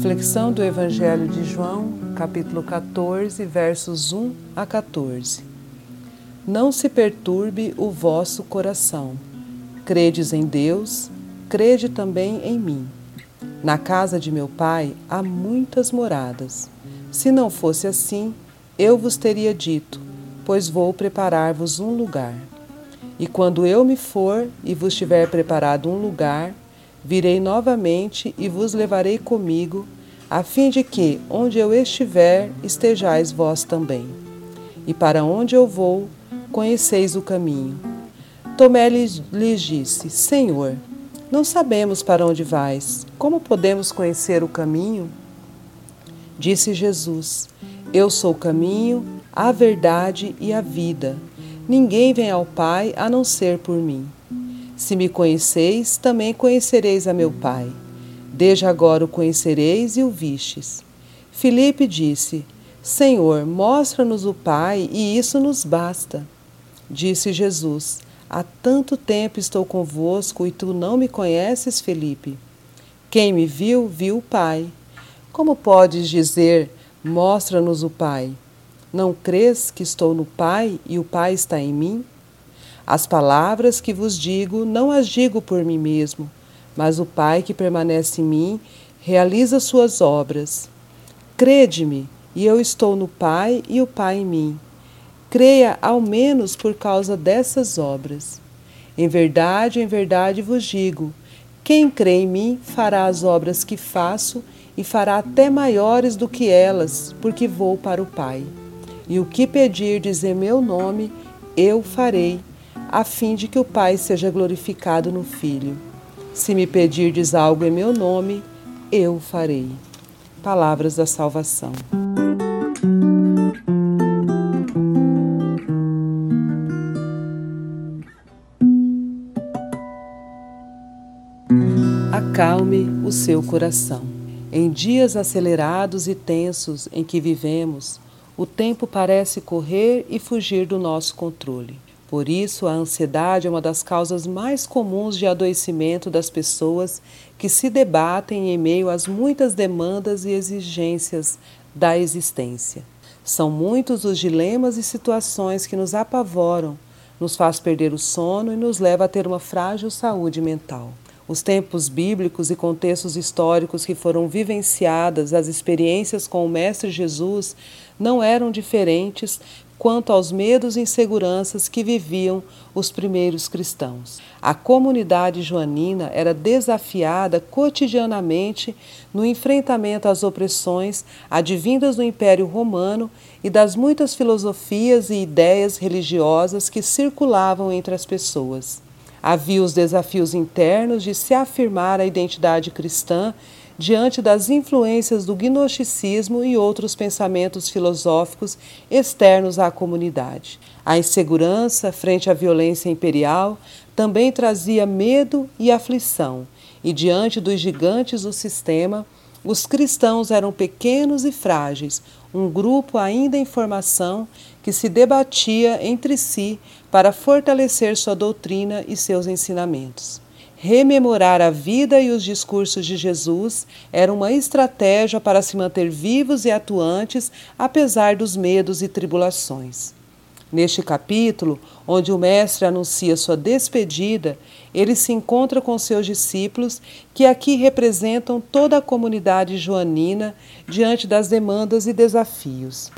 Reflexão do Evangelho de João, capítulo 14, versos 1 a 14. Não se perturbe o vosso coração. Credes em Deus, crede também em mim. Na casa de meu pai há muitas moradas. Se não fosse assim, eu vos teria dito, pois vou preparar-vos um lugar. E quando eu me for e vos tiver preparado um lugar, virei novamente e vos levarei comigo a fim de que, onde eu estiver, estejais vós também. E para onde eu vou, conheceis o caminho. Tomé lhes disse: Senhor, não sabemos para onde vais. Como podemos conhecer o caminho? Disse Jesus: Eu sou o caminho, a verdade e a vida. Ninguém vem ao Pai a não ser por mim. Se me conheceis, também conhecereis a meu Pai. Desde agora o conhecereis e o vistes. Filipe disse: Senhor, mostra-nos o Pai, e isso nos basta. Disse Jesus: Há tanto tempo estou convosco e tu não me conheces, Filipe. Quem me viu, viu o Pai. Como podes dizer: Mostra-nos o Pai? Não crês que estou no Pai e o Pai está em mim? As palavras que vos digo, não as digo por mim mesmo mas o Pai que permanece em mim realiza suas obras. Crede-me, e eu estou no Pai e o Pai em mim. Creia ao menos por causa dessas obras. Em verdade, em verdade vos digo: quem crê em mim fará as obras que faço e fará até maiores do que elas, porque vou para o Pai. E o que pedirdes em meu nome, eu farei, a fim de que o Pai seja glorificado no Filho. Se me pedirdes algo em meu nome, eu farei. Palavras da salvação. Acalme o seu coração. Em dias acelerados e tensos em que vivemos, o tempo parece correr e fugir do nosso controle. Por isso, a ansiedade é uma das causas mais comuns de adoecimento das pessoas que se debatem em meio às muitas demandas e exigências da existência. São muitos os dilemas e situações que nos apavoram, nos faz perder o sono e nos leva a ter uma frágil saúde mental. Os tempos bíblicos e contextos históricos que foram vivenciadas, as experiências com o Mestre Jesus, não eram diferentes quanto aos medos e inseguranças que viviam os primeiros cristãos. A comunidade joanina era desafiada cotidianamente no enfrentamento às opressões advindas do Império Romano e das muitas filosofias e ideias religiosas que circulavam entre as pessoas. Havia os desafios internos de se afirmar a identidade cristã diante das influências do gnosticismo e outros pensamentos filosóficos externos à comunidade. A insegurança frente à violência imperial também trazia medo e aflição, e diante dos gigantes do sistema, os cristãos eram pequenos e frágeis, um grupo ainda em formação que se debatia entre si para fortalecer sua doutrina e seus ensinamentos. Rememorar a vida e os discursos de Jesus era uma estratégia para se manter vivos e atuantes apesar dos medos e tribulações. Neste capítulo, onde o Mestre anuncia sua despedida, ele se encontra com seus discípulos, que aqui representam toda a comunidade joanina diante das demandas e desafios.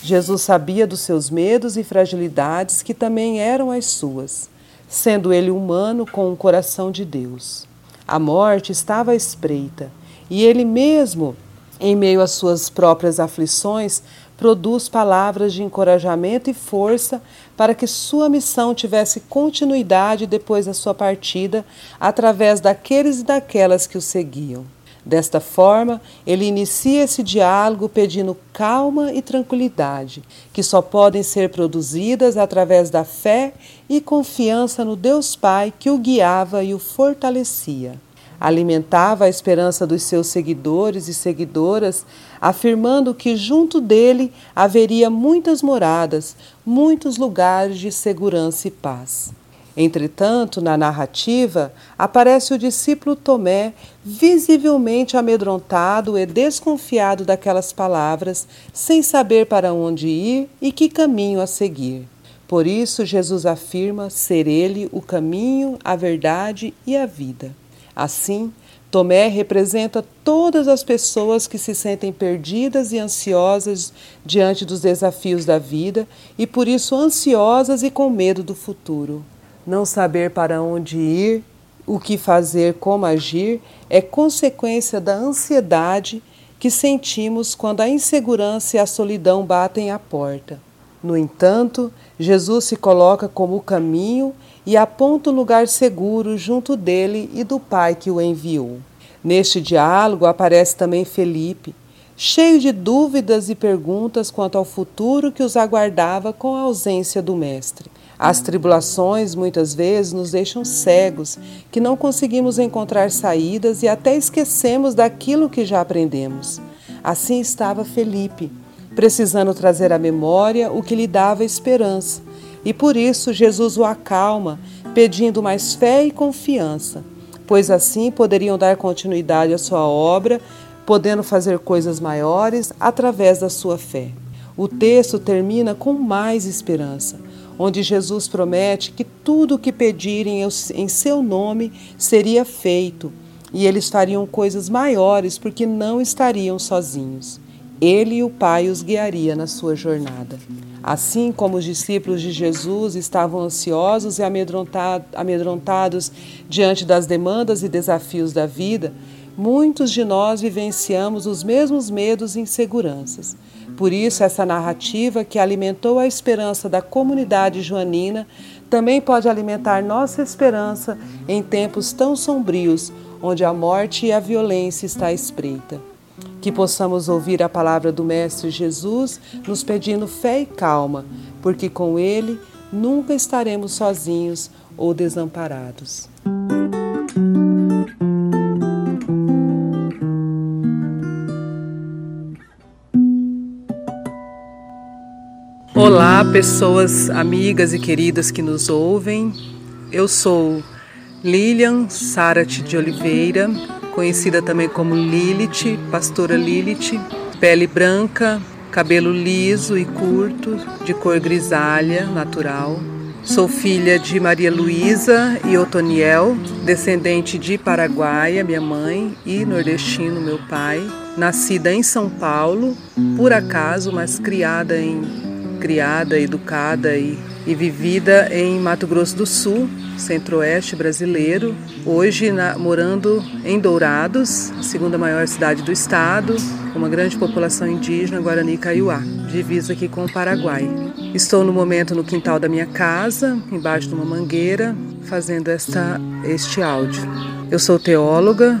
Jesus sabia dos seus medos e fragilidades, que também eram as suas sendo ele humano com o coração de Deus. A morte estava à espreita, e ele mesmo, em meio às suas próprias aflições, produz palavras de encorajamento e força para que sua missão tivesse continuidade depois da sua partida, através daqueles e daquelas que o seguiam. Desta forma, ele inicia esse diálogo pedindo calma e tranquilidade, que só podem ser produzidas através da fé e confiança no Deus Pai que o guiava e o fortalecia. Alimentava a esperança dos seus seguidores e seguidoras, afirmando que junto dele haveria muitas moradas, muitos lugares de segurança e paz. Entretanto, na narrativa, aparece o discípulo Tomé visivelmente amedrontado e desconfiado daquelas palavras, sem saber para onde ir e que caminho a seguir. Por isso, Jesus afirma ser ele o caminho, a verdade e a vida. Assim, Tomé representa todas as pessoas que se sentem perdidas e ansiosas diante dos desafios da vida e por isso ansiosas e com medo do futuro. Não saber para onde ir, o que fazer, como agir, é consequência da ansiedade que sentimos quando a insegurança e a solidão batem à porta. No entanto, Jesus se coloca como o caminho e aponta um lugar seguro junto dele e do Pai que o enviou. Neste diálogo aparece também Felipe, cheio de dúvidas e perguntas quanto ao futuro que os aguardava com a ausência do Mestre. As tribulações muitas vezes nos deixam cegos, que não conseguimos encontrar saídas e até esquecemos daquilo que já aprendemos. Assim estava Felipe, precisando trazer à memória o que lhe dava esperança. E por isso Jesus o acalma, pedindo mais fé e confiança, pois assim poderiam dar continuidade à sua obra, podendo fazer coisas maiores através da sua fé. O texto termina com mais esperança onde Jesus promete que tudo o que pedirem em seu nome seria feito e eles fariam coisas maiores porque não estariam sozinhos. Ele e o Pai os guiaria na sua jornada. Assim como os discípulos de Jesus estavam ansiosos e amedrontados diante das demandas e desafios da vida, muitos de nós vivenciamos os mesmos medos e inseguranças. Por isso, essa narrativa que alimentou a esperança da comunidade joanina também pode alimentar nossa esperança em tempos tão sombrios, onde a morte e a violência está espreita. Que possamos ouvir a palavra do Mestre Jesus nos pedindo fé e calma, porque com Ele nunca estaremos sozinhos ou desamparados. Pessoas amigas e queridas que nos ouvem. Eu sou Lilian Sarat de Oliveira, conhecida também como Lilith, pastora Lilith, pele branca, cabelo liso e curto, de cor grisalha, natural. Sou filha de Maria Luísa e Otoniel, descendente de Paraguaia, minha mãe, e nordestino, meu pai. Nascida em São Paulo, por acaso, mas criada em criada, educada e, e vivida em Mato Grosso do Sul, centro-oeste brasileiro, hoje na, morando em Dourados, a segunda maior cidade do estado, com uma grande população indígena, Guarani Kaiowá, divisa aqui com o Paraguai. Estou no momento no quintal da minha casa, embaixo de uma mangueira, fazendo esta, este áudio. Eu sou teóloga,